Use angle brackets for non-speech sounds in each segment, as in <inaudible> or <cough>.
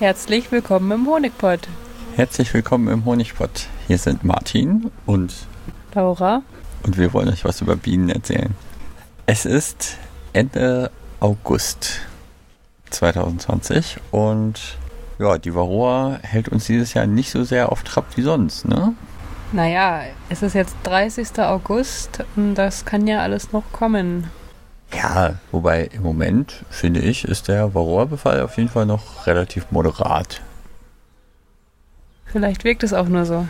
Herzlich willkommen im Honigpott. Herzlich willkommen im Honigpott. Hier sind Martin und Laura. Und wir wollen euch was über Bienen erzählen. Es ist Ende August 2020 und ja, die Varroa hält uns dieses Jahr nicht so sehr auf Trab wie sonst, ne? Naja, es ist jetzt 30. August und das kann ja alles noch kommen. Ja, wobei im Moment, finde ich, ist der Varroa-Befall auf jeden Fall noch relativ moderat. Vielleicht wirkt es auch nur so.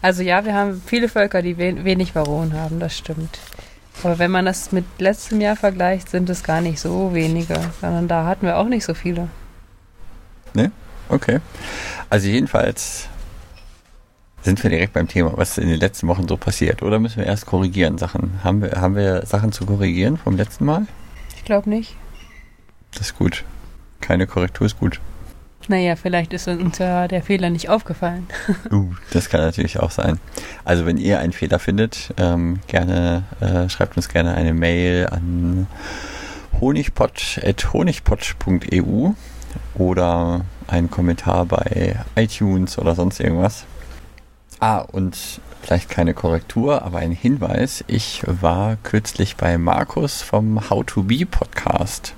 Also ja, wir haben viele Völker, die wenig Varroen haben, das stimmt. Aber wenn man das mit letztem Jahr vergleicht, sind es gar nicht so wenige, sondern da hatten wir auch nicht so viele. Ne? Okay. Also jedenfalls sind wir direkt beim Thema, was in den letzten Wochen so passiert. Oder müssen wir erst korrigieren Sachen? Haben wir, haben wir Sachen zu korrigieren vom letzten Mal? Ich glaube nicht. Das ist gut. Keine Korrektur ist gut. Naja, vielleicht ist uns ja der Fehler nicht aufgefallen. <laughs> uh, das kann natürlich auch sein. Also wenn ihr einen Fehler findet, ähm, gerne äh, schreibt uns gerne eine Mail an honigpot.honigpot.eu oder einen Kommentar bei iTunes oder sonst irgendwas. Ah, und vielleicht keine Korrektur, aber ein Hinweis. Ich war kürzlich bei Markus vom How to Be Podcast.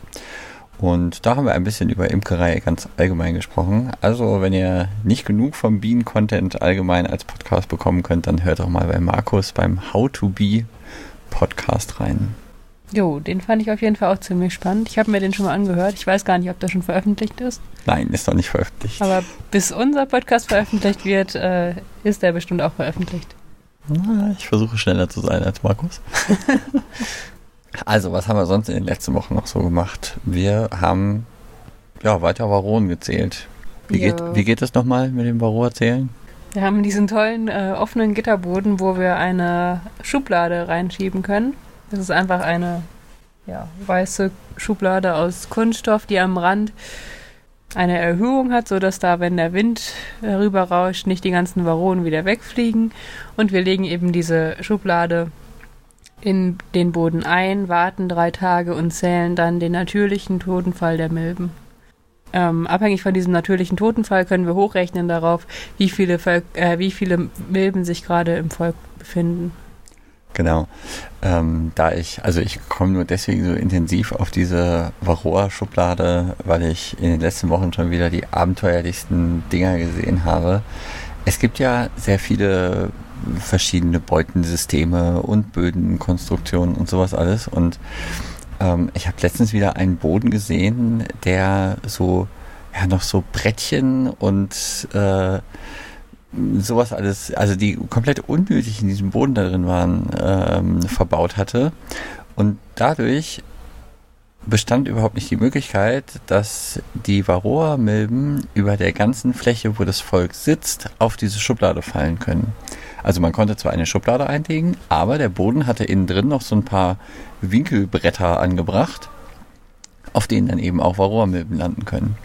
Und da haben wir ein bisschen über Imkerei ganz allgemein gesprochen. Also, wenn ihr nicht genug vom Bienen-Content allgemein als Podcast bekommen könnt, dann hört doch mal bei Markus beim How to Be Podcast rein. Jo, den fand ich auf jeden Fall auch ziemlich spannend. Ich habe mir den schon mal angehört. Ich weiß gar nicht, ob der schon veröffentlicht ist. Nein, ist noch nicht veröffentlicht. Aber bis unser Podcast veröffentlicht wird, äh, ist der bestimmt auch veröffentlicht. Na, ich versuche schneller zu sein als Markus. <laughs> also, was haben wir sonst in den letzten Wochen noch so gemacht? Wir haben ja weiter Varonen gezählt. Wie, geht, wie geht es nochmal mit dem Varroa zählen? Wir haben diesen tollen äh, offenen Gitterboden, wo wir eine Schublade reinschieben können. Das ist einfach eine ja, weiße Schublade aus Kunststoff, die am Rand eine Erhöhung hat, sodass da, wenn der Wind rüber rauscht, nicht die ganzen Varonen wieder wegfliegen. Und wir legen eben diese Schublade in den Boden ein, warten drei Tage und zählen dann den natürlichen Totenfall der Milben. Ähm, abhängig von diesem natürlichen Totenfall können wir hochrechnen darauf, wie viele, Volk, äh, wie viele Milben sich gerade im Volk befinden. Genau. Ähm, da ich, also ich komme nur deswegen so intensiv auf diese Varroa-Schublade, weil ich in den letzten Wochen schon wieder die abenteuerlichsten Dinger gesehen habe. Es gibt ja sehr viele verschiedene Beutensysteme und Bödenkonstruktionen und sowas alles. Und ähm, ich habe letztens wieder einen Boden gesehen, der so, ja, noch so Brettchen und äh, sowas alles, also die komplett unnötig in diesem Boden da drin waren, ähm, verbaut hatte. Und dadurch bestand überhaupt nicht die Möglichkeit, dass die Varroa-Milben über der ganzen Fläche, wo das Volk sitzt, auf diese Schublade fallen können. Also man konnte zwar eine Schublade einlegen, aber der Boden hatte innen drin noch so ein paar Winkelbretter angebracht, auf denen dann eben auch Varroa-Milben landen können.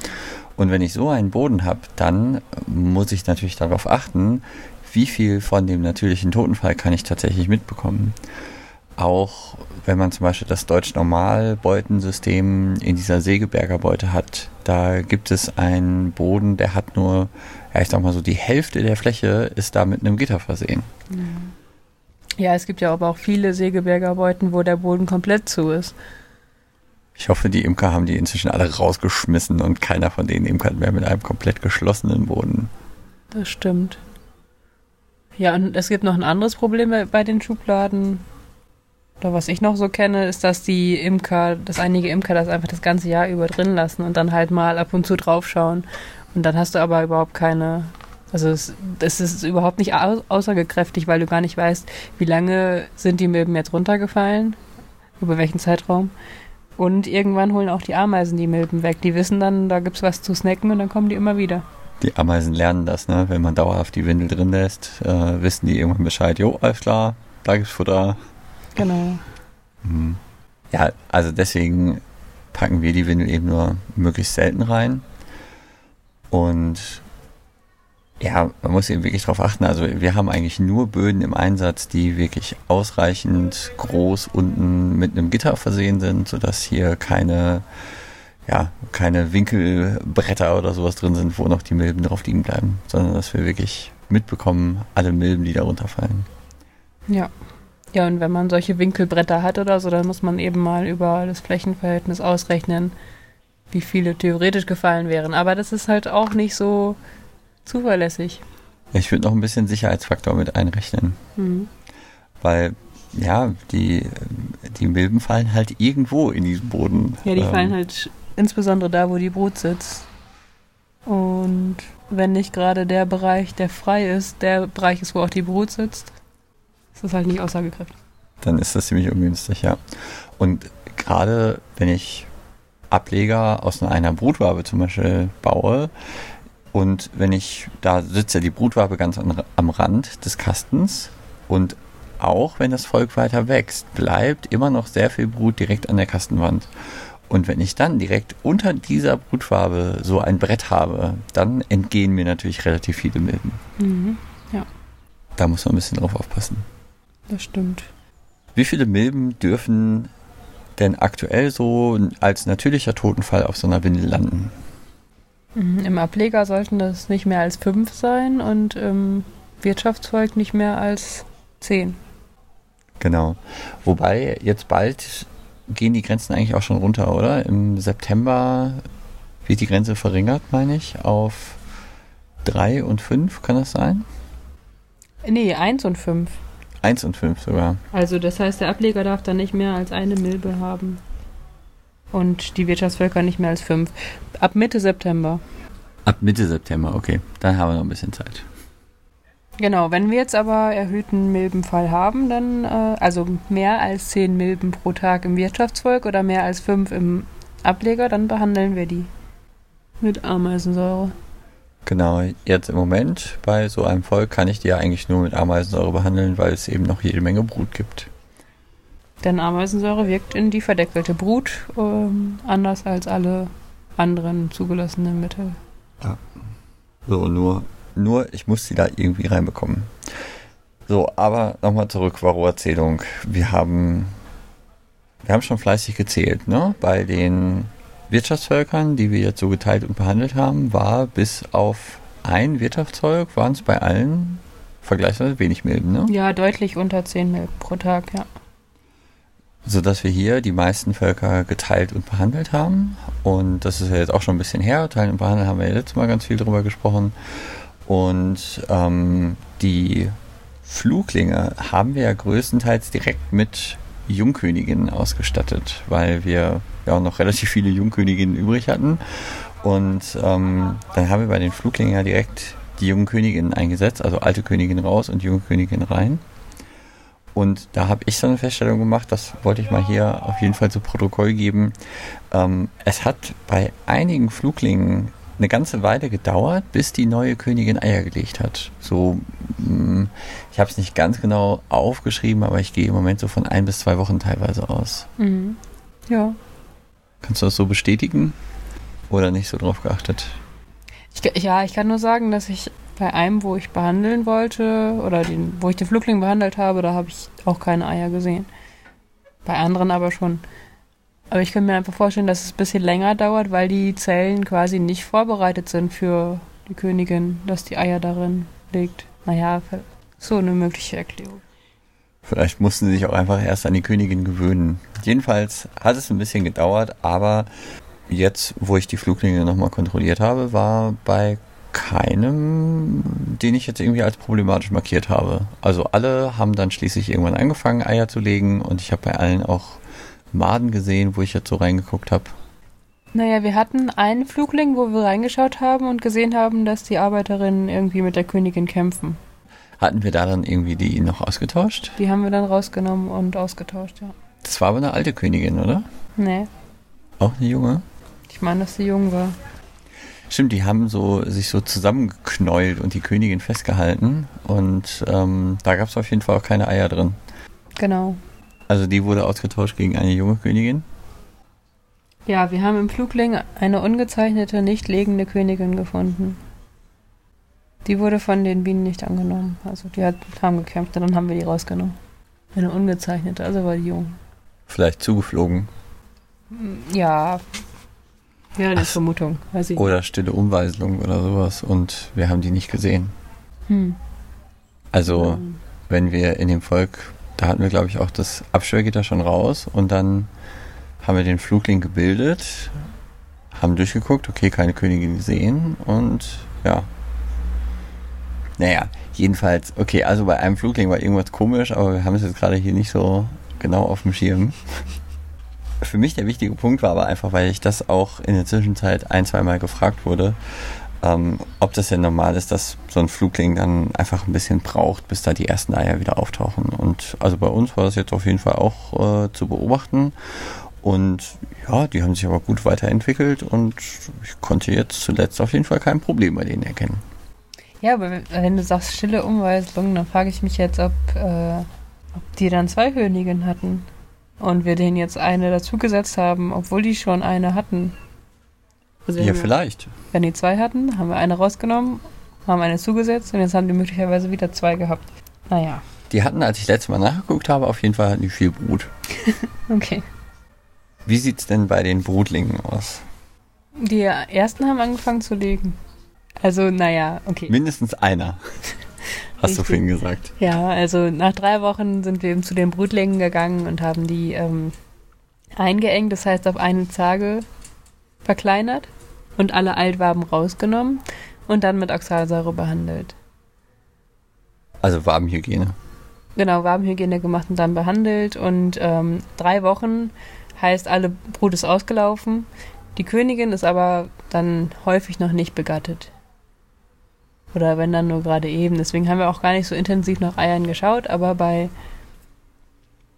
Und wenn ich so einen Boden habe, dann muss ich natürlich darauf achten, wie viel von dem natürlichen Totenfall kann ich tatsächlich mitbekommen. Auch wenn man zum Beispiel das Deutsch-Normal-Beutensystem in dieser Segeberger Beute hat, da gibt es einen Boden, der hat nur, ja, ich sag mal so, die Hälfte der Fläche ist da mit einem Gitter versehen. Ja, es gibt ja aber auch viele Segeberger Beuten, wo der Boden komplett zu ist. Ich hoffe, die Imker haben die inzwischen alle rausgeschmissen und keiner von denen imkert mehr mit einem komplett geschlossenen Boden. Das stimmt. Ja, und es gibt noch ein anderes Problem bei den Schubladen. Oder was ich noch so kenne, ist, dass die Imker, dass einige Imker das einfach das ganze Jahr über drin lassen und dann halt mal ab und zu draufschauen. Und dann hast du aber überhaupt keine. Also es, das ist überhaupt nicht aussagekräftig, weil du gar nicht weißt, wie lange sind die Milben jetzt runtergefallen, über welchen Zeitraum. Und irgendwann holen auch die Ameisen die Milben weg. Die wissen dann, da gibt es was zu snacken und dann kommen die immer wieder. Die Ameisen lernen das, ne? Wenn man dauerhaft die Windel drin lässt, äh, wissen die irgendwann Bescheid. Jo, alles klar, da gibt's Futter. Genau. Mhm. Ja, also deswegen packen wir die Windel eben nur möglichst selten rein. Und ja, man muss eben wirklich darauf achten. Also wir haben eigentlich nur Böden im Einsatz, die wirklich ausreichend groß unten mit einem Gitter versehen sind, sodass hier keine ja, keine Winkelbretter oder sowas drin sind, wo noch die Milben drauf liegen bleiben, sondern dass wir wirklich mitbekommen, alle Milben, die da runterfallen. Ja. Ja, und wenn man solche Winkelbretter hat oder so, dann muss man eben mal über das Flächenverhältnis ausrechnen, wie viele theoretisch gefallen wären. Aber das ist halt auch nicht so zuverlässig. Ich würde noch ein bisschen Sicherheitsfaktor mit einrechnen. Mhm. Weil, ja, die, die Milben fallen halt irgendwo in diesen Boden. Ja, die ähm, fallen halt insbesondere da, wo die Brut sitzt. Und wenn nicht gerade der Bereich, der frei ist, der Bereich ist, wo auch die Brut sitzt, ist das halt nicht aussagekräftig. Dann ist das ziemlich ungünstig, ja. Und gerade wenn ich Ableger aus einer Brutwabe zum Beispiel baue, und wenn ich, da sitzt ja die Brutwabe ganz an, am Rand des Kastens und auch wenn das Volk weiter wächst, bleibt immer noch sehr viel Brut direkt an der Kastenwand. Und wenn ich dann direkt unter dieser Brutfarbe so ein Brett habe, dann entgehen mir natürlich relativ viele Milben. Mhm, ja. Da muss man ein bisschen drauf aufpassen. Das stimmt. Wie viele Milben dürfen denn aktuell so als natürlicher Totenfall auf so einer Windel landen? Mhm, Im Ableger sollten das nicht mehr als fünf sein und im Wirtschaftsvolk nicht mehr als zehn. Genau. Wobei jetzt bald gehen die Grenzen eigentlich auch schon runter, oder? Im September wird die Grenze verringert, meine ich, auf 3 und 5, kann das sein? Nee, 1 und 5. 1 und 5 sogar. Also das heißt, der Ableger darf dann nicht mehr als eine Milbe haben. Und die Wirtschaftsvölker nicht mehr als 5. Ab Mitte September. Ab Mitte September, okay. Dann haben wir noch ein bisschen Zeit. Genau, wenn wir jetzt aber erhöhten Milbenfall haben, dann äh, also mehr als 10 Milben pro Tag im Wirtschaftsvolk oder mehr als 5 im Ableger, dann behandeln wir die mit Ameisensäure. Genau, jetzt im Moment bei so einem Volk kann ich die ja eigentlich nur mit Ameisensäure behandeln, weil es eben noch jede Menge Brut gibt. Denn Ameisensäure wirkt in die verdeckelte Brut ähm, anders als alle anderen zugelassenen Mittel. Ja. So, nur nur, ich muss sie da irgendwie reinbekommen. So, aber nochmal zurück, Varroa-Zählung. Wir haben, wir haben schon fleißig gezählt, ne? Bei den Wirtschaftsvölkern, die wir jetzt so geteilt und behandelt haben, war bis auf ein Wirtschaftsvolk, waren es bei allen vergleichsweise wenig Milben, ne? Ja, deutlich unter 10 Milben pro Tag, ja. Sodass wir hier die meisten Völker geteilt und behandelt haben. Und das ist ja jetzt auch schon ein bisschen her. Teilen und behandeln haben wir ja letztes Mal ganz viel drüber gesprochen. Und ähm, die Fluglinge haben wir ja größtenteils direkt mit Jungköniginnen ausgestattet, weil wir ja auch noch relativ viele Jungköniginnen übrig hatten. Und ähm, dann haben wir bei den Fluglingen ja direkt die jungen Königinnen eingesetzt, also alte Königin raus und junge Königin rein. Und da habe ich so eine Feststellung gemacht, das wollte ich mal hier auf jeden Fall zu Protokoll geben. Ähm, es hat bei einigen Fluglingen eine ganze Weile gedauert, bis die neue Königin Eier gelegt hat. So, mm, ich habe es nicht ganz genau aufgeschrieben, aber ich gehe im Moment so von ein bis zwei Wochen teilweise aus. Mhm. Ja. Kannst du das so bestätigen? Oder nicht so drauf geachtet? Ich, ja, ich kann nur sagen, dass ich bei einem, wo ich behandeln wollte, oder den, wo ich den Flugling behandelt habe, da habe ich auch keine Eier gesehen. Bei anderen aber schon. Aber ich kann mir einfach vorstellen, dass es ein bisschen länger dauert, weil die Zellen quasi nicht vorbereitet sind für die Königin, dass die Eier darin legt. Naja, so eine mögliche Erklärung. Vielleicht mussten sie sich auch einfach erst an die Königin gewöhnen. Jedenfalls hat es ein bisschen gedauert, aber jetzt, wo ich die Fluglinge nochmal kontrolliert habe, war bei keinem, den ich jetzt irgendwie als problematisch markiert habe. Also alle haben dann schließlich irgendwann angefangen, Eier zu legen und ich habe bei allen auch Maden gesehen, wo ich jetzt so reingeguckt habe? Naja, wir hatten einen Flugling, wo wir reingeschaut haben und gesehen haben, dass die Arbeiterinnen irgendwie mit der Königin kämpfen. Hatten wir da dann irgendwie die noch ausgetauscht? Die haben wir dann rausgenommen und ausgetauscht, ja. Das war aber eine alte Königin, oder? Nee. Auch eine junge? Ich meine, dass sie jung war. Stimmt, die haben so sich so zusammengeknäult und die Königin festgehalten und ähm, da gab es auf jeden Fall auch keine Eier drin. Genau. Also die wurde ausgetauscht gegen eine junge Königin? Ja, wir haben im Flugling eine ungezeichnete, nicht legende Königin gefunden. Die wurde von den Bienen nicht angenommen. Also die hat, haben gekämpft und dann haben wir die rausgenommen. Eine ungezeichnete, also war die jung. Vielleicht zugeflogen. Ja. Ja, eine Ach, Vermutung. Weiß ich Oder stille Umweiselung oder sowas und wir haben die nicht gesehen. Hm. Also, Ähm, wenn wir in dem Volk, da hatten wir glaube ich auch das Absperrgitter schon raus und dann haben wir den Flugling gebildet, haben durchgeguckt, okay, keine Königin gesehen und ja. Naja, jedenfalls, okay, also bei einem Flugling war irgendwas komisch, aber wir haben es jetzt gerade hier nicht so genau auf dem Schirm. Für mich der wichtige Punkt war aber einfach, weil ich das auch in der Zwischenzeit ein, zweimal gefragt wurde, ähm, ob das denn normal ist, dass so ein Flugling dann einfach ein bisschen braucht, bis da die ersten Eier wieder auftauchen. Und also bei uns war das jetzt auf jeden Fall auch äh, zu beobachten. Und ja, die haben sich aber gut weiterentwickelt und ich konnte jetzt zuletzt auf jeden Fall kein Problem bei denen erkennen. Ja, aber wenn- du sagst stille Umweiselung, dann frage ich mich jetzt, ob, äh, ob die dann zwei Königinnen hatten. Und wir denen jetzt eine dazugesetzt haben, obwohl die schon eine hatten. Also Ja, wir- vielleicht. Wenn die zwei hatten, haben wir eine rausgenommen, haben eine zugesetzt und jetzt haben die möglicherweise wieder zwei gehabt. Naja, Die hatten, als ich letztes Mal nachgeguckt habe, auf jeden Fall die viel Brut. <laughs> okay. Wie sieht's denn bei den Brutlingen aus? Die ersten haben angefangen zu legen. Also, naja, okay. Mindestens einer. <laughs> Hast du vorhin gesagt. Ja, also nach drei Wochen sind wir eben zu den Brutlingen gegangen und haben die ähm, eingeengt, das heißt auf eine Zage verkleinert und alle Altwaben rausgenommen und dann mit Oxalsäure behandelt. Also Wabenhygiene. Genau, Wabenhygiene gemacht und dann behandelt und ähm, drei Wochen heißt, alle Brut ist ausgelaufen. Die Königin ist aber dann häufig noch nicht begattet. Oder wenn dann nur gerade eben. Deswegen haben wir auch gar nicht so intensiv nach Eiern geschaut, aber bei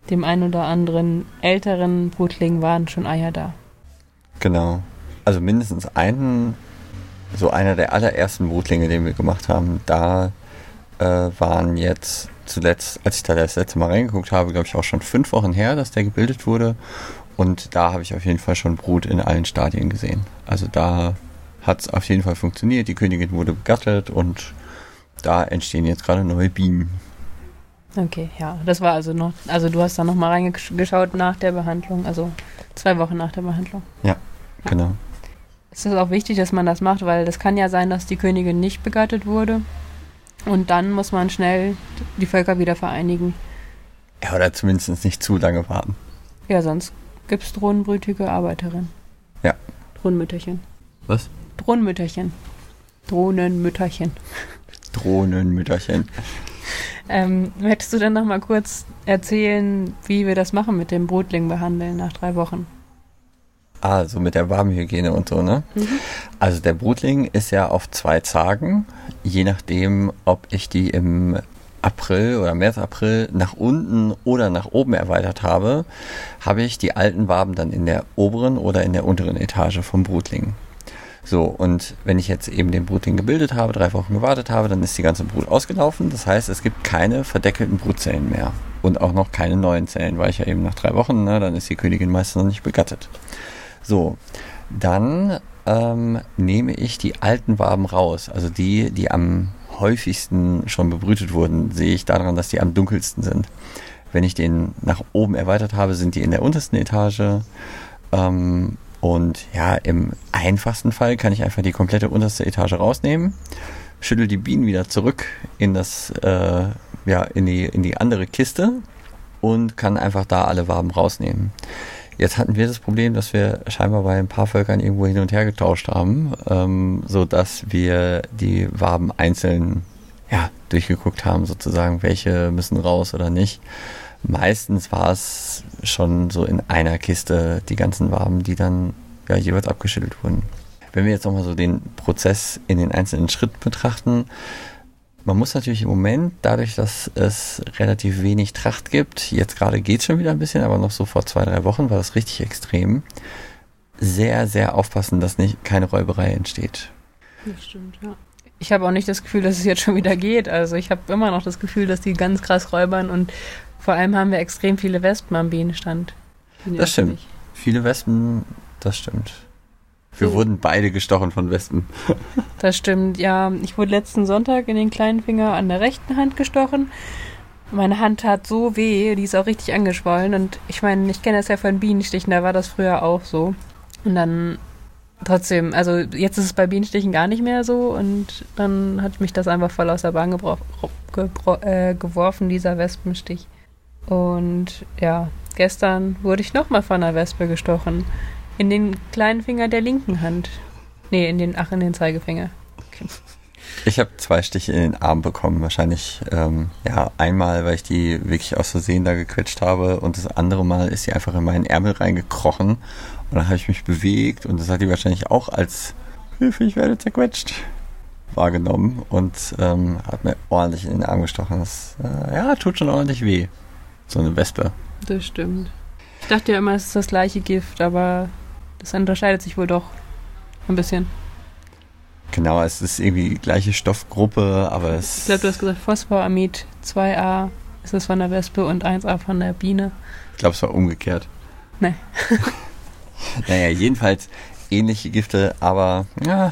dem einen oder anderen älteren Brutling waren schon Eier da. Genau. Also mindestens einen, so einer der allerersten Brutlinge, den wir gemacht haben, da äh, waren jetzt zuletzt, als ich da das letzte Mal reingeguckt habe, glaube ich auch schon fünf Wochen her, dass der gebildet wurde. Und da habe ich auf jeden Fall schon Brut in allen Stadien gesehen. Also da hat es auf jeden Fall funktioniert. Die Königin wurde begattet und da entstehen jetzt gerade neue Bienen. Okay, ja, das war also noch, also du hast da nochmal reingeschaut nach der Behandlung, also zwei Wochen nach der Behandlung. Genau. Es ist auch wichtig, dass man das macht, weil das kann ja sein, dass die Königin nicht begattet wurde. Und dann muss man schnell die Völker wieder vereinigen. Ja, oder zumindest nicht zu lange warten. Ja, sonst gibt es drohnenbrütige Arbeiterinnen. Ja. Drohnenmütterchen. Was? Drohnenmütterchen. Drohnenmütterchen. Drohnenmütterchen. Ähm, möchtest du dann noch mal kurz erzählen, wie wir das machen mit dem Brutling behandeln nach drei Wochen? Also mit der Wabenhygiene und so, ne? Mhm. Also der Brutling ist ja auf zwei Zagen, je nachdem, ob ich die im April oder März, April nach unten oder nach oben erweitert habe, habe ich die alten Waben dann in der oberen oder in der unteren Etage vom Brutling. So, und wenn ich jetzt eben den Brutling gebildet habe, drei Wochen gewartet habe, dann ist die ganze Brut ausgelaufen. Das heißt, es gibt keine verdeckelten Brutzellen mehr. Und auch noch keine neuen Zellen, weil ich ja eben nach drei Wochen, ne, dann ist die Königin meistens noch nicht begattet. So, dann ähm, nehme ich die alten Waben raus. Also die, die am häufigsten schon bebrütet wurden, sehe ich daran, dass die am dunkelsten sind. Wenn ich den nach oben erweitert habe, sind die in der untersten Etage. Ähm, und ja, im einfachsten Fall kann ich einfach die komplette unterste Etage rausnehmen, schüttel die Bienen wieder zurück in das, äh, ja, in die, in die andere Kiste und kann einfach da alle Waben rausnehmen. Jetzt hatten wir das Problem, dass wir scheinbar bei ein paar Völkern irgendwo hin und her getauscht haben, ähm, so dass wir die Waben einzeln ja, durchgeguckt haben, sozusagen, welche müssen raus oder nicht. Meistens war es schon so in einer Kiste die ganzen Waben, die dann ja, jeweils abgeschüttelt wurden. Wenn wir jetzt nochmal so den Prozess in den einzelnen Schritten betrachten, man muss natürlich im Moment, dadurch, dass es relativ wenig Tracht gibt, jetzt gerade geht es schon wieder ein bisschen, aber noch so vor zwei, drei Wochen war das richtig extrem, sehr, sehr aufpassen, dass nicht keine Räuberei entsteht. Das stimmt, ja. Ich habe auch nicht das Gefühl, dass es jetzt schon wieder geht. Also ich habe immer noch das Gefühl, dass die ganz krass räubern und vor allem haben wir extrem viele Wespen am Bienenstand. Das stimmt. Viele Wespen, das stimmt. Wir So. wurden beide gestochen von Wespen. <laughs> Das stimmt, ja. Ich wurde letzten Sonntag in den kleinen Finger an der rechten Hand gestochen. Meine Hand tat so weh, die ist auch richtig angeschwollen. Und ich meine, ich kenne das ja von Bienenstichen, da war das früher auch so. Und dann trotzdem, also jetzt ist es bei Bienenstichen gar nicht mehr so und dann hat mich das einfach voll aus der Bahn äh, geworfen, dieser Wespenstich. Und ja, gestern wurde ich nochmal von einer Wespe gestochen. In den kleinen Finger der linken Hand. Nee, in den, ach, in den Zeigefinger. Okay. Ich habe zwei Stiche in den Arm bekommen. Wahrscheinlich, ähm, ja, einmal, weil ich die wirklich aus Versehen da gequetscht habe und das andere Mal ist sie einfach in meinen Ärmel reingekrochen und dann habe ich mich bewegt und das hat die wahrscheinlich auch als Hilfe, ich werde zerquetscht wahrgenommen und ähm, hat mir ordentlich in den Arm gestochen. Das, äh, ja, tut schon ordentlich weh. So eine Wespe. Das stimmt. Ich dachte ja immer, es ist das gleiche Gift, aber das unterscheidet sich wohl doch ein bisschen. Genau, es ist irgendwie die gleiche Stoffgruppe, aber es. Ich glaube, du hast gesagt Phosphoramid 2a ist es von der Wespe und 1a von der Biene. Ich glaube, es war umgekehrt. Nee. <laughs> naja, jedenfalls ähnliche Gifte, aber ja,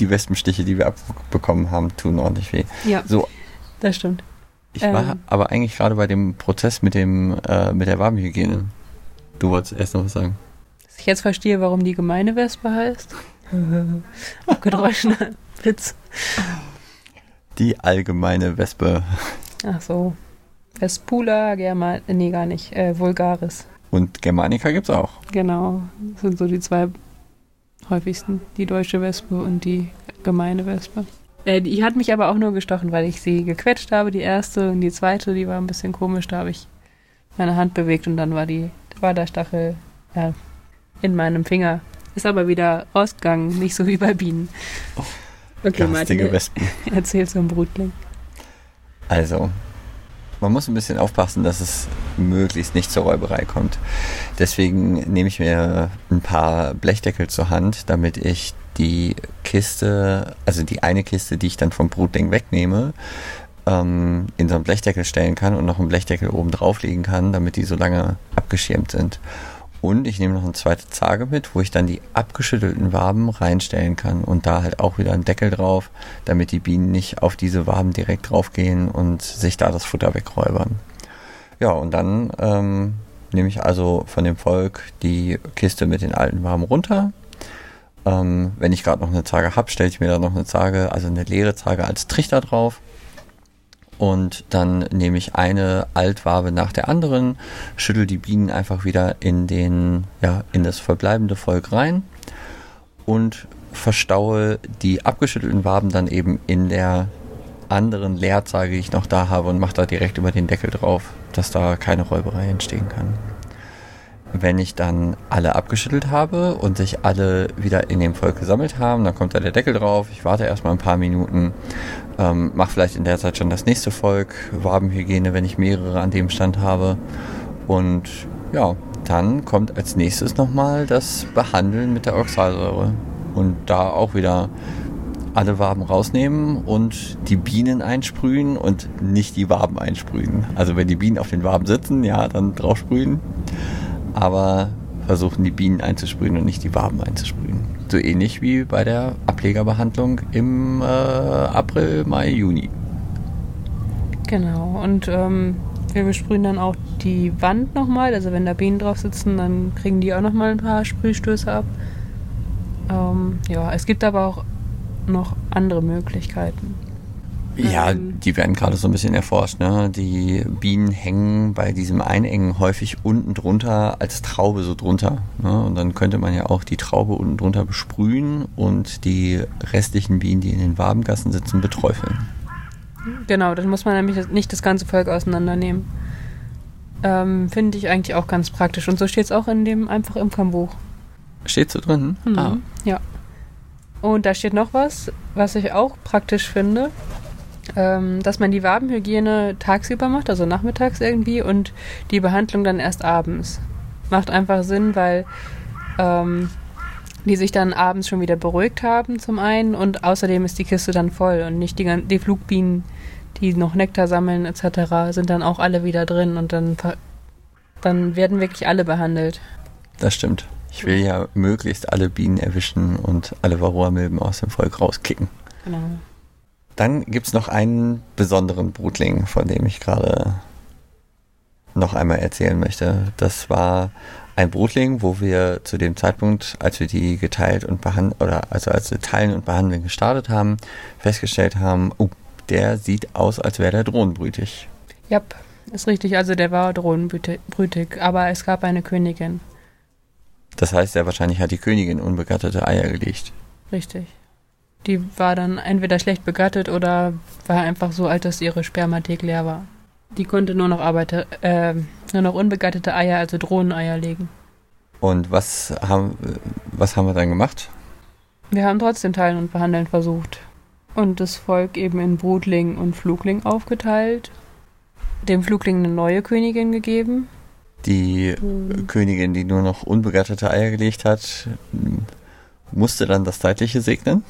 die Wespenstiche, die wir abbekommen haben, tun ordentlich weh. Ja, so. das stimmt. Ich ähm, war aber eigentlich gerade bei dem Prozess mit dem äh, mit der Wabenhygiene. Du wolltest erst noch was sagen. Dass ich jetzt verstehe, warum die gemeine Wespe heißt. <laughs> Abgedroschener Witz. Die allgemeine Wespe. Ach so. Vespula, German, nee, gar nicht, äh, Vulgaris. Und Germanica gibt's auch. Genau, das sind so die zwei häufigsten, die deutsche Wespe und die gemeine Wespe. Äh, die hat mich aber auch nur gestochen, weil ich sie gequetscht habe, die erste und die zweite, die war ein bisschen komisch, da habe ich meine Hand bewegt und dann war die, war der Stachel ja, in meinem Finger ist aber wieder rausgegangen, nicht so wie bei Bienen. Okay, Martin, Wespen. <laughs> erzähl zum Brutling. Also, man muss ein bisschen aufpassen, dass es möglichst nicht zur Räuberei kommt. Deswegen nehme ich mir ein paar Blechdeckel zur Hand, damit ich die Kiste, also die eine Kiste, die ich dann vom Brutling wegnehme, ähm, in so einen Blechdeckel stellen kann und noch einen Blechdeckel oben drauflegen kann, damit die so lange abgeschirmt sind. Und ich nehme noch eine zweite Zage mit, wo ich dann die abgeschüttelten Waben reinstellen kann und da halt auch wieder einen Deckel drauf, damit die Bienen nicht auf diese Waben direkt draufgehen und sich da das Futter wegräubern. Ja, und dann ähm, nehme ich also von dem Volk die Kiste mit den alten Waben runter. Ähm, wenn ich gerade noch eine Zage habe, stelle ich mir da noch eine Zage, also eine leere Zage als Trichter drauf und dann nehme ich eine Altwabe nach der anderen, schüttel die Bienen einfach wieder in den, ja, in das verbleibende Volk rein und verstaue die abgeschüttelten Waben dann eben in der anderen Leerzage, die ich noch da habe und mache da direkt über den Deckel drauf, dass da keine Räuberei entstehen kann. Wenn ich dann alle abgeschüttelt habe und sich alle wieder in dem Volk gesammelt haben, dann kommt da der Deckel drauf. Ich warte erstmal ein paar Minuten, ähm, mache vielleicht in der Zeit schon das nächste Volk, Wabenhygiene, wenn ich mehrere an dem Stand habe. Und ja, dann kommt als nächstes nochmal das Behandeln mit der Oxalsäure. Und da auch wieder alle Waben rausnehmen und die Bienen einsprühen und nicht die Waben einsprühen. Also wenn die Bienen auf den Waben sitzen, ja, dann drauf sprühen aber versuchen die Bienen einzusprühen und nicht die Waben einzusprühen. So ähnlich wie bei der Ablegerbehandlung im äh, April, Mai, Juni. Genau, und ähm, wir besprühen dann auch die Wand nochmal. Also wenn da Bienen drauf sitzen, dann kriegen die auch nochmal ein paar Sprühstöße ab. Ähm, ja, es gibt aber auch noch andere Möglichkeiten. Ja, die werden gerade so ein bisschen erforscht. Ne? Die Bienen hängen bei diesem Einengen häufig unten drunter als Traube so drunter. Ne? Und dann könnte man ja auch die Traube unten drunter besprühen und die restlichen Bienen, die in den Wabengassen sitzen, beträufeln. Genau, dann muss man nämlich nicht das ganze Volk auseinandernehmen. Ähm, Finde ich eigentlich auch ganz praktisch. Und so steht es auch in dem einfach im Buch. Steht so drin? Mhm. Ah. Ja. Und da steht noch was, was ich auch praktisch finde ähm, dass man die Wabenhygiene tagsüber macht, also nachmittags irgendwie, und die Behandlung dann erst abends. Macht einfach Sinn, weil ähm, die sich dann abends schon wieder beruhigt haben zum einen und außerdem ist die Kiste dann voll und nicht die, die Flugbienen, die noch Nektar sammeln etc., sind dann auch alle wieder drin und dann, dann werden wirklich alle behandelt. Das stimmt. Ich will ja möglichst alle Bienen erwischen und alle Varroa-Milben aus dem Volk rauskicken. Genau. Dann gibt es noch einen besonderen Brutling, von dem ich gerade noch einmal erzählen möchte. Das war ein Brutling, wo wir zu dem Zeitpunkt, als wir die geteilt und behandelt, oder also als wir teilen und behandeln gestartet haben, festgestellt haben, oh, der sieht aus, als wäre der drohnenbrütig. Ja, ist richtig. Also der war drohnenbrütig, aber es gab eine Königin. Das heißt, er wahrscheinlich hat die Königin unbegattete Eier gelegt. Richtig. Die war dann entweder schlecht begattet oder war einfach so alt, dass ihre Spermathek leer war. Die konnte nur noch Arbeiter, äh, nur noch unbegattete Eier, also Drohneneier legen. Und was haben, was haben wir dann gemacht? Wir haben trotzdem Teilen und Behandeln versucht. Und das Volk eben in Brutling und Flugling aufgeteilt. Dem Flugling eine neue Königin gegeben. Die hm. Königin, die nur noch unbegattete Eier gelegt hat, musste dann das Zeitliche segnen.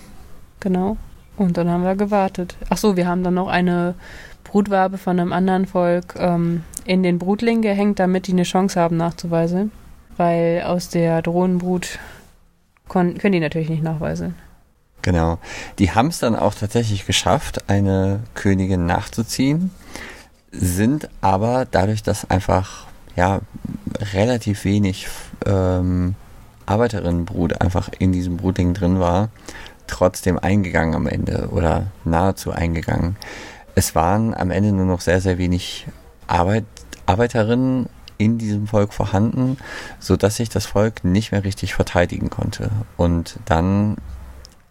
Genau. Und dann haben wir gewartet. Ach so, wir haben dann noch eine Brutwabe von einem anderen Volk ähm, in den Brutling gehängt, damit die eine Chance haben nachzuweisen. Weil aus der Drohnenbrut können die natürlich nicht nachweisen. Genau. Die haben es dann auch tatsächlich geschafft, eine Königin nachzuziehen, sind aber dadurch, dass einfach ja relativ wenig ähm, Arbeiterinnenbrut einfach in diesem Brutling drin war, trotzdem eingegangen am Ende oder nahezu eingegangen es waren am Ende nur noch sehr, sehr wenig Arbeit, Arbeiterinnen in diesem Volk vorhanden, so dass sich das Volk nicht mehr richtig verteidigen konnte und dann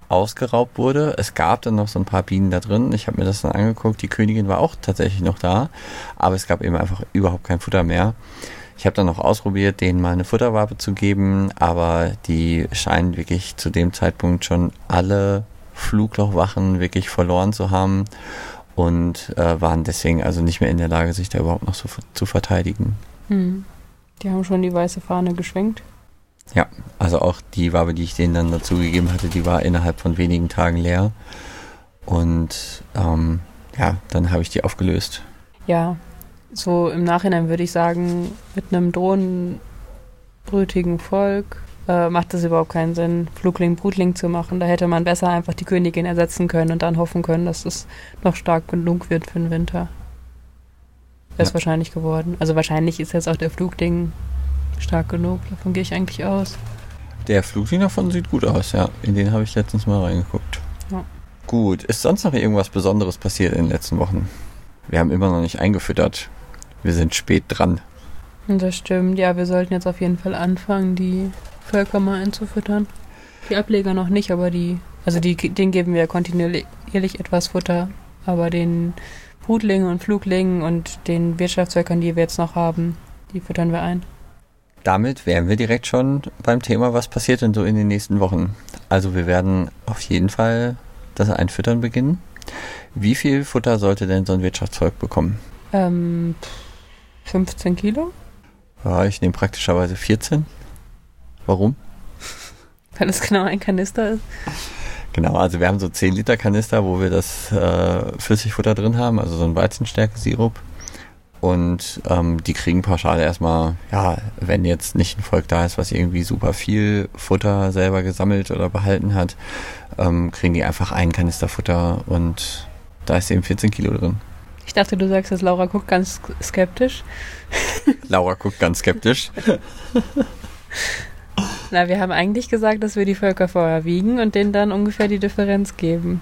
ausgeraubt wurde. Es gab dann noch so ein paar Bienen da drin. Ich habe mir das dann angeguckt. Die Königin war auch tatsächlich noch da, aber es gab eben einfach überhaupt kein Futter mehr. Ich habe dann noch ausprobiert, denen mal eine Futterwabe zu geben, aber die scheinen wirklich zu dem Zeitpunkt schon alle Fluglochwachen wirklich verloren zu haben und äh, waren deswegen also nicht mehr in der Lage, sich da überhaupt noch so zu verteidigen. Hm. Die haben schon die weiße Fahne geschwenkt. Ja, also auch die Wabe, die ich denen dann dazu gegeben hatte, die war innerhalb von wenigen Tagen leer. Und ähm, ja, dann habe ich die aufgelöst. Ja, so im Nachhinein würde ich sagen, mit einem drohnenbrütigen Volk äh, macht es überhaupt keinen Sinn, Flugling, Brutling zu machen. Da hätte man besser einfach die Königin ersetzen können und dann hoffen können, dass es noch stark genug wird für den Winter. Es ja. wahrscheinlich geworden. Also wahrscheinlich ist jetzt auch der Flugling stark genug. Davon gehe ich eigentlich aus. Der Flugling davon sieht gut aus, ja. In den habe ich letztens mal reingeguckt. Ja. Gut. Ist sonst noch irgendwas Besonderes passiert in den letzten Wochen? Wir haben immer noch nicht eingefüttert. Wir sind spät dran. Das stimmt. Ja, wir sollten jetzt auf jeden Fall anfangen, die Völker mal einzufüttern. Die Ableger noch nicht, aber die, also die, denen geben wir kontinuierlich etwas Futter. Aber den Brutlingen und Fluglingen und den Wirtschaftsvölkern, die wir jetzt noch haben, die füttern wir ein. Damit wären wir direkt schon beim Thema, was passiert denn so in den nächsten Wochen. Also wir werden auf jeden Fall das Einfüttern beginnen. Wie viel Futter sollte denn so ein Wirtschaftsvolk bekommen? Ähm, 15 Kilo? Ja, ich nehme praktischerweise 14. Warum? <laughs> Weil es genau ein Kanister ist. Genau, also wir haben so 10 Liter Kanister, wo wir das äh, Flüssigfutter drin haben, also so ein Weizenstärke-Sirup. Und ähm, die kriegen pauschal erstmal, ja, wenn jetzt nicht ein Volk da ist, was irgendwie super viel Futter selber gesammelt oder behalten hat, ähm, kriegen die einfach einen Kanister Futter und da ist eben 14 Kilo drin. Ich dachte, du sagst, dass Laura guckt ganz skeptisch. <laughs> Laura guckt ganz skeptisch. <laughs> Na, wir haben eigentlich gesagt, dass wir die Völker vorher wiegen und denen dann ungefähr die Differenz geben.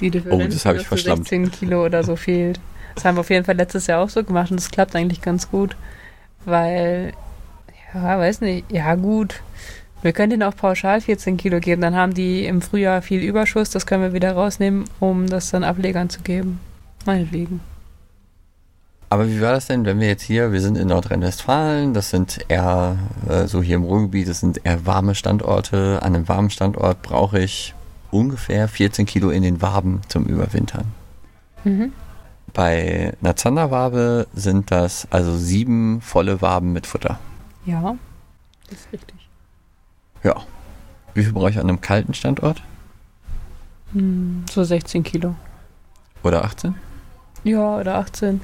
Die Differenz, oh, das habe ich verstanden. 16 Kilo oder so fehlt. Das haben wir auf jeden Fall letztes Jahr auch so gemacht und das klappt eigentlich ganz gut. Weil, ja, weiß nicht, ja gut. Wir können denen auch pauschal 14 Kilo geben, dann haben die im Frühjahr viel Überschuss, das können wir wieder rausnehmen, um das dann Ablegern zu geben. Meinetwegen. Aber wie war das denn, wenn wir jetzt hier, wir sind in Nordrhein-Westfalen, das sind eher, äh, so hier im Ruhrgebiet, das sind eher warme Standorte. An einem warmen Standort brauche ich ungefähr 14 Kilo in den Waben zum Überwintern. Mhm. Bei einer Zanderwabe sind das also sieben volle Waben mit Futter. Ja, das ist richtig. Ja. Wie viel brauche ich an einem kalten Standort? Hm, so 16 Kilo. Oder 18? Ja, oder 18.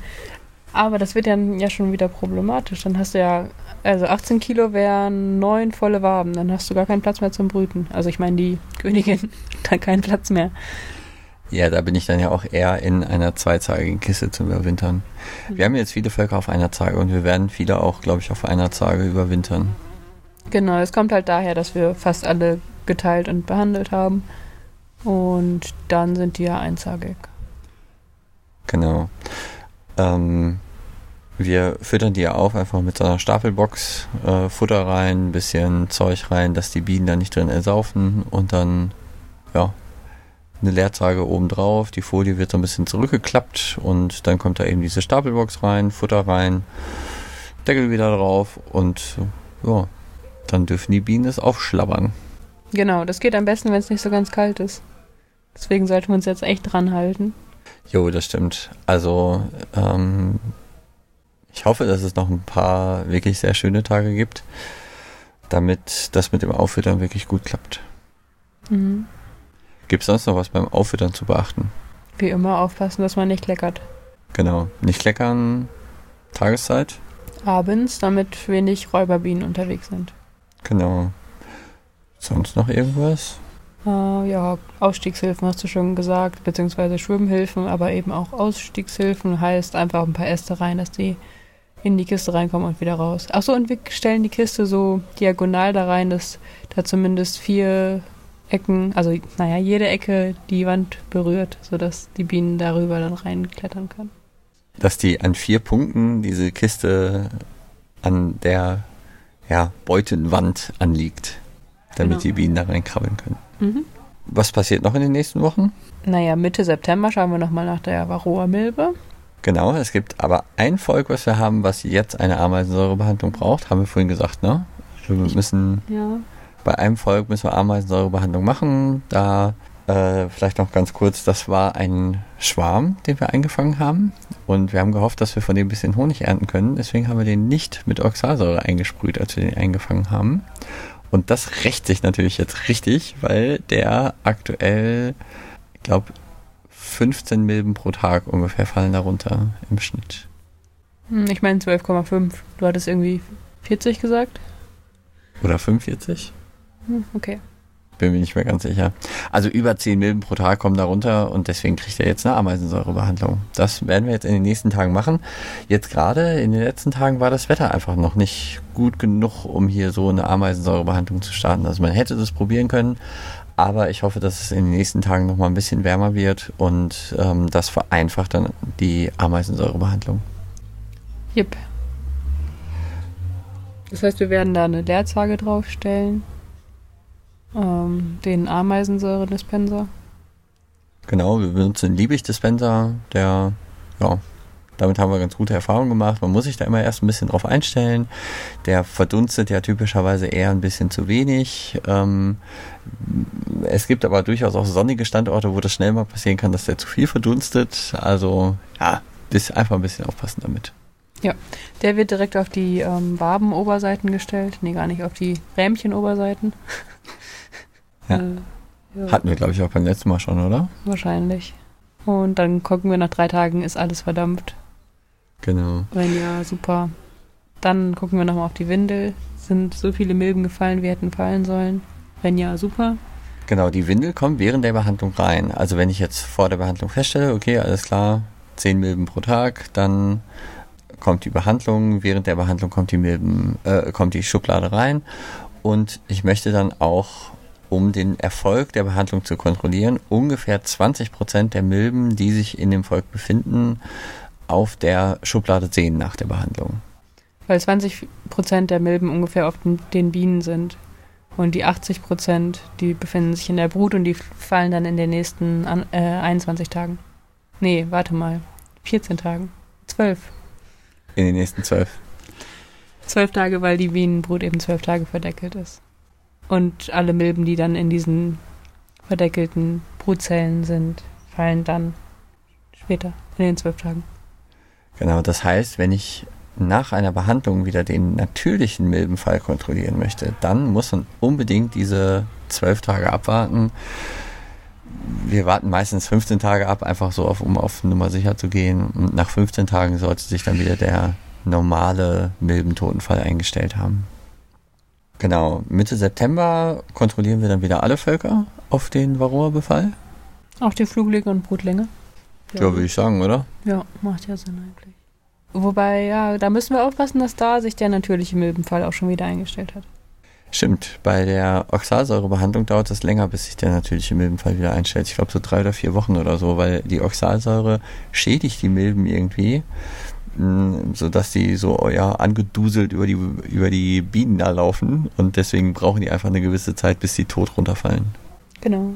Aber das wird dann ja schon wieder problematisch. Dann hast du ja, also 18 Kilo wären neun volle Waben. Dann hast du gar keinen Platz mehr zum Brüten. Also ich meine, die <laughs> Königin hat dann keinen Platz mehr. Ja, da bin ich dann ja auch eher in einer zweizagigen Kiste zum Überwintern. Mhm. Wir haben jetzt viele Völker auf einer Zage und wir werden viele auch, glaube ich, auf einer Zage überwintern. Genau, es kommt halt daher, dass wir fast alle geteilt und behandelt haben. Und dann sind die ja einzagig. Genau. Ähm, wir füttern die ja auf, einfach mit so einer Stapelbox, äh, Futter rein, bisschen Zeug rein, dass die Bienen da nicht drin ersaufen und dann, ja, eine Leerzage oben drauf, die Folie wird so ein bisschen zurückgeklappt und dann kommt da eben diese Stapelbox rein, Futter rein, Deckel wieder drauf und ja, dann dürfen die Bienen es aufschlabbern. Genau, das geht am besten, wenn es nicht so ganz kalt ist. Deswegen sollten wir uns jetzt echt dran halten. Jo, das stimmt. Also, ähm, ich hoffe, dass es noch ein paar wirklich sehr schöne Tage gibt, damit das mit dem Auffüttern wirklich gut klappt. Mhm. Gibt es sonst noch was beim Auffüttern zu beachten? Wie immer aufpassen, dass man nicht kleckert. Genau. Nicht kleckern, Tageszeit? Abends, damit wenig Räuberbienen unterwegs sind. Genau. Sonst noch irgendwas? Uh, ja, Ausstiegshilfen hast du schon gesagt, beziehungsweise Schwimmhilfen, aber eben auch Ausstiegshilfen heißt einfach ein paar Äste rein, dass die in die Kiste reinkommen und wieder raus. Achso, und wir stellen die Kiste so diagonal da rein, dass da zumindest vier Ecken, also naja, jede Ecke die Wand berührt, sodass die Bienen darüber dann reinklettern können. Dass die an vier Punkten diese Kiste an der ja, Beutenwand anliegt, damit genau. die Bienen da reinkrabbeln können. Mhm. Was passiert noch in den nächsten Wochen? Naja, Mitte September schauen wir nochmal nach der Varroa-Milbe. Genau, es gibt aber ein Volk, was wir haben, was jetzt eine Ameisensäurebehandlung braucht, haben wir vorhin gesagt, ne? Wir müssen ja bei einem Volk müssen wir Ameisensäurebehandlung machen. Da äh, vielleicht noch ganz kurz, das war ein Schwarm, den wir eingefangen haben. Und wir haben gehofft, dass wir von dem ein bisschen Honig ernten können. Deswegen haben wir den nicht mit Oxalsäure eingesprüht, als wir den eingefangen haben. Und das rächt sich natürlich jetzt richtig, weil der aktuell, ich glaube, 15 Milben pro Tag ungefähr fallen darunter im Schnitt. Hm, ich meine 12,5. Du hattest irgendwie 40 gesagt? Oder 45? Hm, okay. Bin mir nicht mehr ganz sicher. Also über 10 Milben pro Tag kommen da runter und deswegen kriegt er jetzt eine Ameisensäurebehandlung. Das werden wir jetzt in den nächsten Tagen machen. Jetzt gerade in den letzten Tagen war das Wetter einfach noch nicht gut genug, um hier so eine Ameisensäurebehandlung zu starten. Also man hätte das probieren können, aber ich hoffe, dass es in den nächsten Tagen noch mal ein bisschen wärmer wird und ähm, das vereinfacht dann die Ameisensäurebehandlung. Jep. Das heißt, wir werden da eine Leerzage draufstellen ähm, den Ameisensäure-Dispenser. Genau, wir benutzen den Liebig-Dispenser, der, ja, damit haben wir ganz gute Erfahrungen gemacht. Man muss sich da immer erst ein bisschen drauf einstellen. Der verdunstet ja typischerweise eher ein bisschen zu wenig. Ähm, es gibt aber durchaus auch sonnige Standorte, wo das schnell mal passieren kann, dass der zu viel verdunstet. Also ja, einfach ein bisschen aufpassen damit. Ja, der wird direkt auf die ähm, Wabenoberseiten gestellt. Nee, gar nicht, auf die Rähmchenoberseiten. <laughs> Ja. Ja. Hatten wir, glaube ich, auch beim letzten Mal schon, oder? Wahrscheinlich. Und dann gucken wir nach drei Tagen, ist alles verdampft. Genau. Wenn ja, super. Dann gucken wir nochmal auf die Windel. Sind so viele Milben gefallen, wie hätten fallen sollen? Wenn ja, super. Genau, die Windel kommt während der Behandlung rein. Also wenn ich jetzt vor der Behandlung feststelle, okay, alles klar, 10 Milben pro Tag, dann kommt die Behandlung, während der Behandlung kommt die Milben, äh, kommt die Schublade rein und ich möchte dann auch um den Erfolg der Behandlung zu kontrollieren, ungefähr 20 Prozent der Milben, die sich in dem Volk befinden, auf der Schublade sehen nach der Behandlung. Weil 20 Prozent der Milben ungefähr auf den Bienen sind. Und die 80 Prozent, die befinden sich in der Brut und die fallen dann in den nächsten äh, 21 Tagen. Nee, warte mal. 14 Tagen. 12. In den nächsten 12. 12 Tage, weil die Bienenbrut eben 12 Tage verdeckelt ist. Und alle Milben, die dann in diesen verdeckelten Brutzellen sind, fallen dann später, in den zwölf Tagen. Genau, das heißt, wenn ich nach einer Behandlung wieder den natürlichen Milbenfall kontrollieren möchte, dann muss man unbedingt diese zwölf Tage abwarten. Wir warten meistens 15 Tage ab, einfach so, auf, um auf Nummer sicher zu gehen. Und nach 15 Tagen sollte sich dann wieder der normale Milbentotenfall eingestellt haben. Genau, Mitte September kontrollieren wir dann wieder alle Völker auf den Varroa-Befall. Auch die Fluglänge und Brutlänge. Ja, würde ich sagen, oder? Ja, macht ja Sinn eigentlich. Wobei, ja, da müssen wir aufpassen, dass da sich der natürliche Milbenfall auch schon wieder eingestellt hat. Stimmt, bei der Oxalsäurebehandlung dauert es länger, bis sich der natürliche Milbenfall wieder einstellt. Ich glaube so drei oder vier Wochen oder so, weil die Oxalsäure schädigt die Milben irgendwie, mh, sodass die so ja, angeduselt über die, über die Bienen da laufen und deswegen brauchen die einfach eine gewisse Zeit, bis sie tot runterfallen. Genau.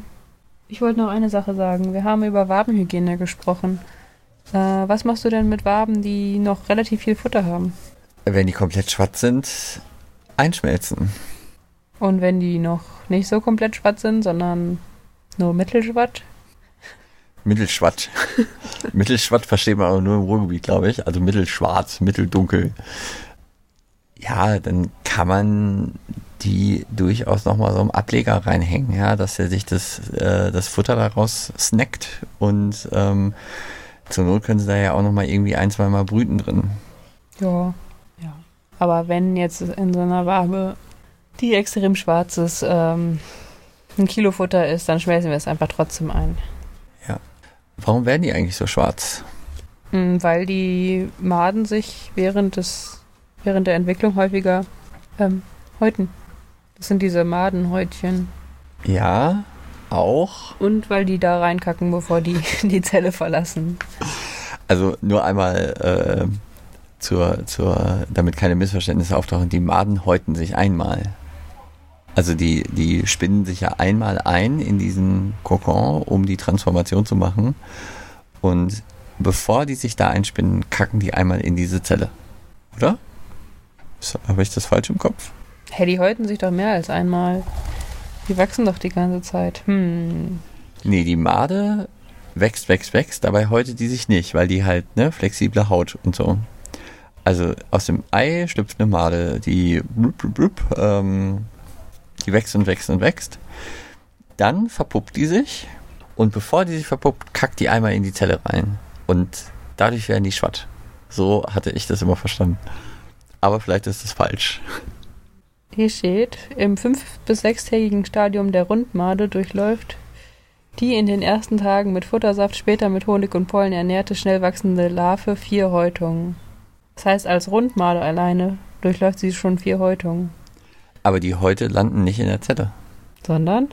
Ich wollte noch eine Sache sagen. Wir haben über Wabenhygiene gesprochen. Äh, was machst du denn mit Waben, die noch relativ viel Futter haben? Wenn die komplett schwarz sind, einschmelzen. Und wenn die noch nicht so komplett schwarz sind, sondern nur mittelschwatt? Mittelschwatt. <laughs> Mittelschwatt versteht man aber nur im Ruhrgebiet, glaube ich. Also mittelschwarz, mitteldunkel. Ja, dann kann man die durchaus nochmal so im Ableger reinhängen, ja, dass er sich das, äh, das Futter daraus snackt und ähm, zur Not können sie da ja auch nochmal irgendwie ein, zwei Mal brüten drin. Ja. ja. Aber wenn jetzt in so einer Wabe, die extrem schwarz ist, ähm, ein Kilo Futter ist, dann schmelzen wir es einfach trotzdem ein. Warum werden die eigentlich so schwarz? Mm, Weil die Maden sich während des während der Entwicklung häufiger ähm, häuten. Das sind diese Madenhäutchen. Ja, auch. Und weil die da reinkacken, bevor die <laughs> die Zelle verlassen. Also nur einmal äh, zur, zur, damit keine Missverständnisse auftauchen, die Maden häuten sich einmal. Also die, die spinnen sich ja einmal ein in diesen Kokon, um die Transformation zu machen. Und bevor die sich da einspinnen, kacken die einmal in diese Zelle. Oder? Habe ich das falsch im Kopf? Hey, die häuten sich doch mehr als einmal. Die wachsen doch die ganze Zeit. Hm. Nee, die Made wächst, wächst, wächst, dabei häutet die sich nicht, weil die halt, ne, flexible Haut und so. Also aus dem Ei schlüpft eine Made, die blub, blub, blub, ähm, die wächst und wächst und wächst. Dann verpuppt die sich und bevor die sich verpuppt, kackt die einmal in die Zelle rein. Und dadurch werden die schwatt. So hatte ich das immer verstanden. Aber vielleicht ist das falsch. Hier steht, im fünf- bis sechstägigen Stadium der Rundmade durchläuft die in den ersten Tagen mit Futtersaft, später mit Honig und Pollen ernährte, schnell wachsende Larve vier Häutungen. Das heißt, als Rundmade alleine durchläuft sie schon vier Häutungen. Aber die Häute landen nicht in der Zelle. Sondern?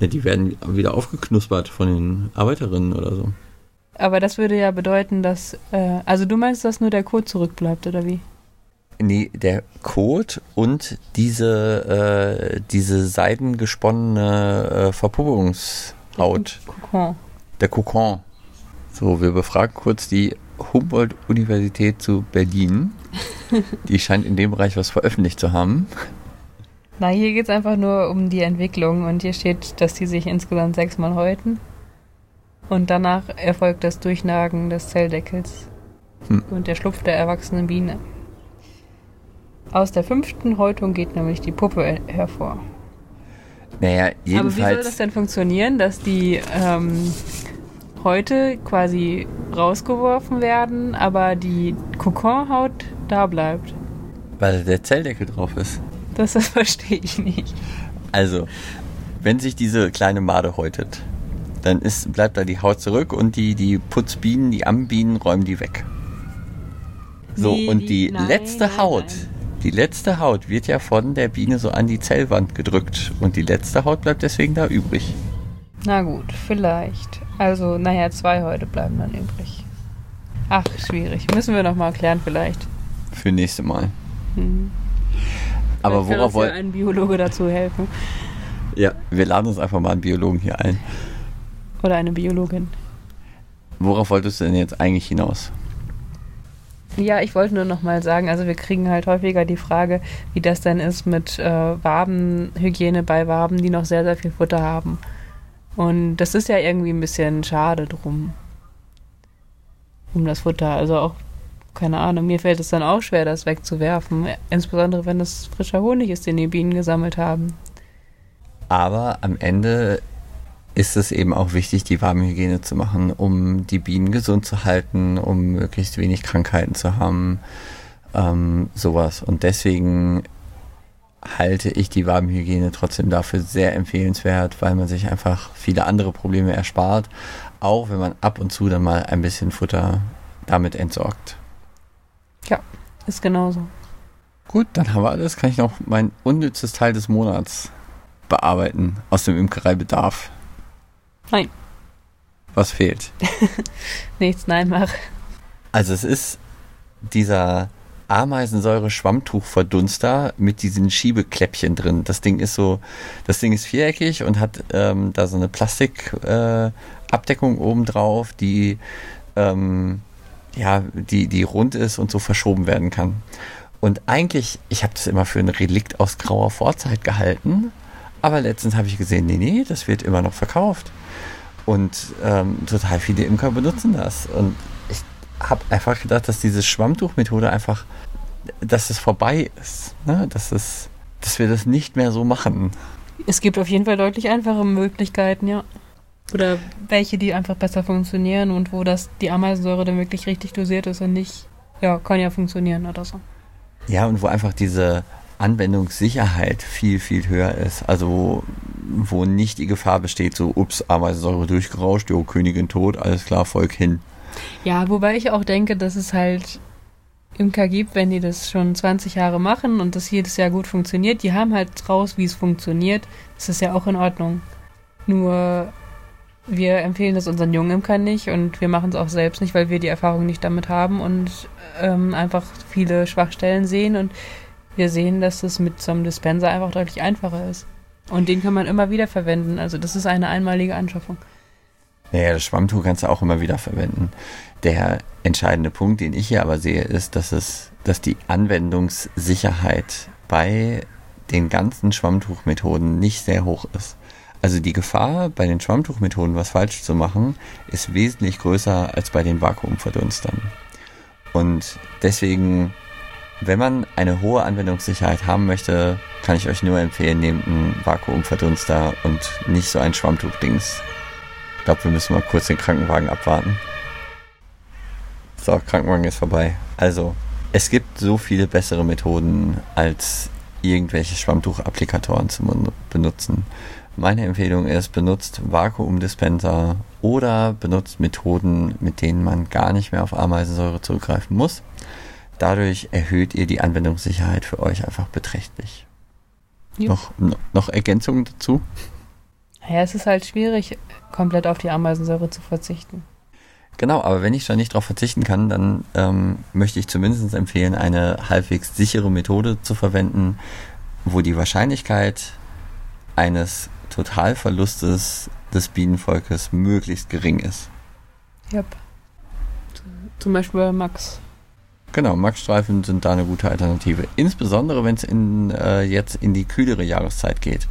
Ja, die werden wieder aufgeknuspert von den Arbeiterinnen oder so. Aber das würde ja bedeuten, dass. Äh, also du meinst, dass nur der Kot zurückbleibt, oder wie? Nee, der Kot und diese, äh, diese seidengesponnene äh, Verpuppungshaut. Kokon. Der Kokon. So, wir befragen kurz die Humboldt-Universität zu Berlin. <laughs> Die scheint in dem Bereich was veröffentlicht zu haben. Na, hier geht es einfach nur um die Entwicklung und hier steht, dass die sich insgesamt sechsmal häuten. Und danach erfolgt das Durchnagen des Zelldeckels Hm. und der Schlupf der erwachsenen Biene. Aus der fünften Häutung geht nämlich die Puppe hervor. Naja, Aber wie soll das jedenfalls. denn funktionieren, dass die ähm, Häute quasi rausgeworfen werden, aber die Kokonhaut da bleibt? Weil der Zelldeckel drauf ist. Das, das verstehe ich nicht. Also, wenn sich diese kleine Made häutet, dann ist, bleibt da die Haut zurück und die, die Putzbienen, die Ambienen räumen die weg. So, Nee, und die- die nein, letzte Haut, nein. die letzte Haut wird ja von der Biene so an die Zellwand gedrückt und die letzte Haut bleibt deswegen da übrig. Na gut, vielleicht. Also, naja, zwei Häute bleiben dann übrig. Ach, schwierig. Müssen wir nochmal klären vielleicht. Für nächste Mal. Hm. Aber Vielleicht worauf uns ja ein Biologe dazu helfen. Ja, wir laden uns einfach mal einen Biologen hier ein. Oder eine Biologin. Worauf wolltest du denn jetzt eigentlich hinaus? Ja, ich wollte nur noch mal sagen, also wir kriegen halt häufiger die Frage, wie das denn ist mit äh, Wabenhygiene bei Waben, die noch sehr, sehr viel Futter haben. Und das ist ja irgendwie ein bisschen schade drum. Um das Futter. Also auch, keine Ahnung, mir fällt es dann auch schwer, das wegzuwerfen. Insbesondere, wenn es frischer Honig ist, den die Bienen gesammelt haben. Aber am Ende ist es eben auch wichtig, die Warmhygiene zu machen, um die Bienen gesund zu halten, um möglichst wenig Krankheiten zu haben, ähm, sowas. Und deswegen halte ich die Wabenhygiene trotzdem dafür sehr empfehlenswert, weil man sich einfach viele andere Probleme erspart, auch wenn man ab und zu dann mal ein bisschen Futter damit entsorgt. Ja, ist genauso. Gut, dann haben wir alles. Kann ich noch mein unnützes Teil des Monats bearbeiten aus dem Imkereibedarf? Nein. Was fehlt? <laughs> Nichts, nein, mach. Also es ist dieser Ameisensäure-Schwammtuchverdunster mit diesen Schiebekläppchen drin. Das Ding ist so, das Ding ist viereckig und hat ähm, da so eine Plastikabdeckung äh, oben drauf, die ähm, ja, die, die rund ist und so verschoben werden kann. Und eigentlich, ich habe das immer für ein Relikt aus grauer Vorzeit gehalten, aber letztens habe ich gesehen, nee, nee, das wird immer noch verkauft. Und ähm, total viele Imker benutzen das. Und ich habe einfach gedacht, dass diese Schwammtuchmethode einfach, dass es vorbei ist. Ne? Dass, es, dass wir das nicht mehr so machen. Es gibt auf jeden Fall deutlich einfache Möglichkeiten, ja. Oder welche, die einfach besser funktionieren und wo das die Ameisensäure dann wirklich richtig dosiert ist und nicht, ja, kann ja funktionieren oder so. Ja, und wo einfach diese Anwendungssicherheit viel, viel höher ist. Also wo nicht die Gefahr besteht, so, ups, Ameisensäure durchgerauscht, jo, Königin tot, alles klar, Volk hin. Ja, wobei ich auch denke, dass es halt Imker gibt, wenn die das schon 20 Jahre machen und das jedes Jahr gut funktioniert, die haben halt raus, wie es funktioniert. Das ist ja auch in Ordnung. Nur wir empfehlen das unseren jungen Imkern nicht und wir machen es auch selbst nicht, weil wir die Erfahrung nicht damit haben und ähm, einfach viele Schwachstellen sehen und wir sehen, dass es mit so einem Dispenser einfach deutlich einfacher ist. Und den kann man immer wieder verwenden. Also das ist eine einmalige Anschaffung. Naja, das Schwammtuch kannst du auch immer wieder verwenden. Der entscheidende Punkt, den ich hier aber sehe, ist, dass es, dass die Anwendungssicherheit bei den ganzen Schwammtuchmethoden nicht sehr hoch ist. Also die Gefahr bei den Schwammtuchmethoden, was falsch zu machen, ist wesentlich größer als bei den Vakuumverdunstern. Und deswegen wenn man eine hohe Anwendungssicherheit haben möchte, kann ich euch nur empfehlen, nehmt einen Vakuumverdunster und nicht so ein Schwammtuch-Dings. Ich glaube, wir müssen mal kurz den Krankenwagen abwarten. So, Krankenwagen ist vorbei. Also, es gibt so viele bessere Methoden, als irgendwelche Schwammtuch-Applikatoren zu benutzen. Meine Empfehlung ist, benutzt Vakuumdispenser oder benutzt Methoden, mit denen man gar nicht mehr auf Ameisensäure zurückgreifen muss. Dadurch erhöht ihr die Anwendungssicherheit für euch einfach beträchtlich. Noch, noch Ergänzungen dazu? Ja, es ist halt schwierig, komplett auf die Ameisensäure zu verzichten. Genau, aber wenn ich schon nicht darauf verzichten kann, dann ähm, möchte ich zumindest empfehlen, eine halbwegs sichere Methode zu verwenden, wo die Wahrscheinlichkeit eines Totalverlustes des Bienenvolkes möglichst gering ist. Yep. Zum Beispiel bei Max. Genau, Max-Streifen sind da eine gute Alternative. Insbesondere, wenn es in, äh, jetzt in die kühlere Jahreszeit geht.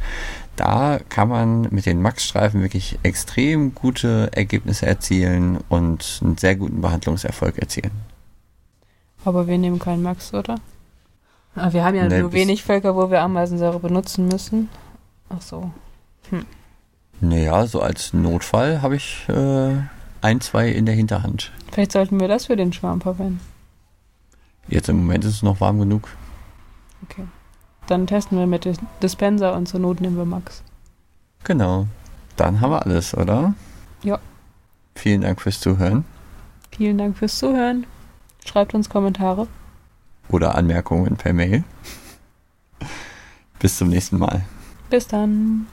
Da kann man mit den Max-Streifen wirklich extrem gute Ergebnisse erzielen und einen sehr guten Behandlungserfolg erzielen. Aber wir nehmen keinen Max, oder? Aber ah, wir haben ja nee, nur wenig Völker, wo wir Ameisensäure benutzen müssen. Ach so. Hm. Naja, so als Notfall habe ich äh, ein, zwei in der Hinterhand. Vielleicht sollten wir das für den Schwarm verwenden. Jetzt im Moment ist es noch warm genug. Okay. Dann testen wir mit Dispenser und zur Not nehmen wir Max. Genau. Dann haben wir alles, oder? Ja. Vielen Dank fürs Zuhören. Vielen Dank fürs Zuhören. Schreibt uns Kommentare. Oder Anmerkungen per Mail. Bis zum nächsten Mal. Bis dann.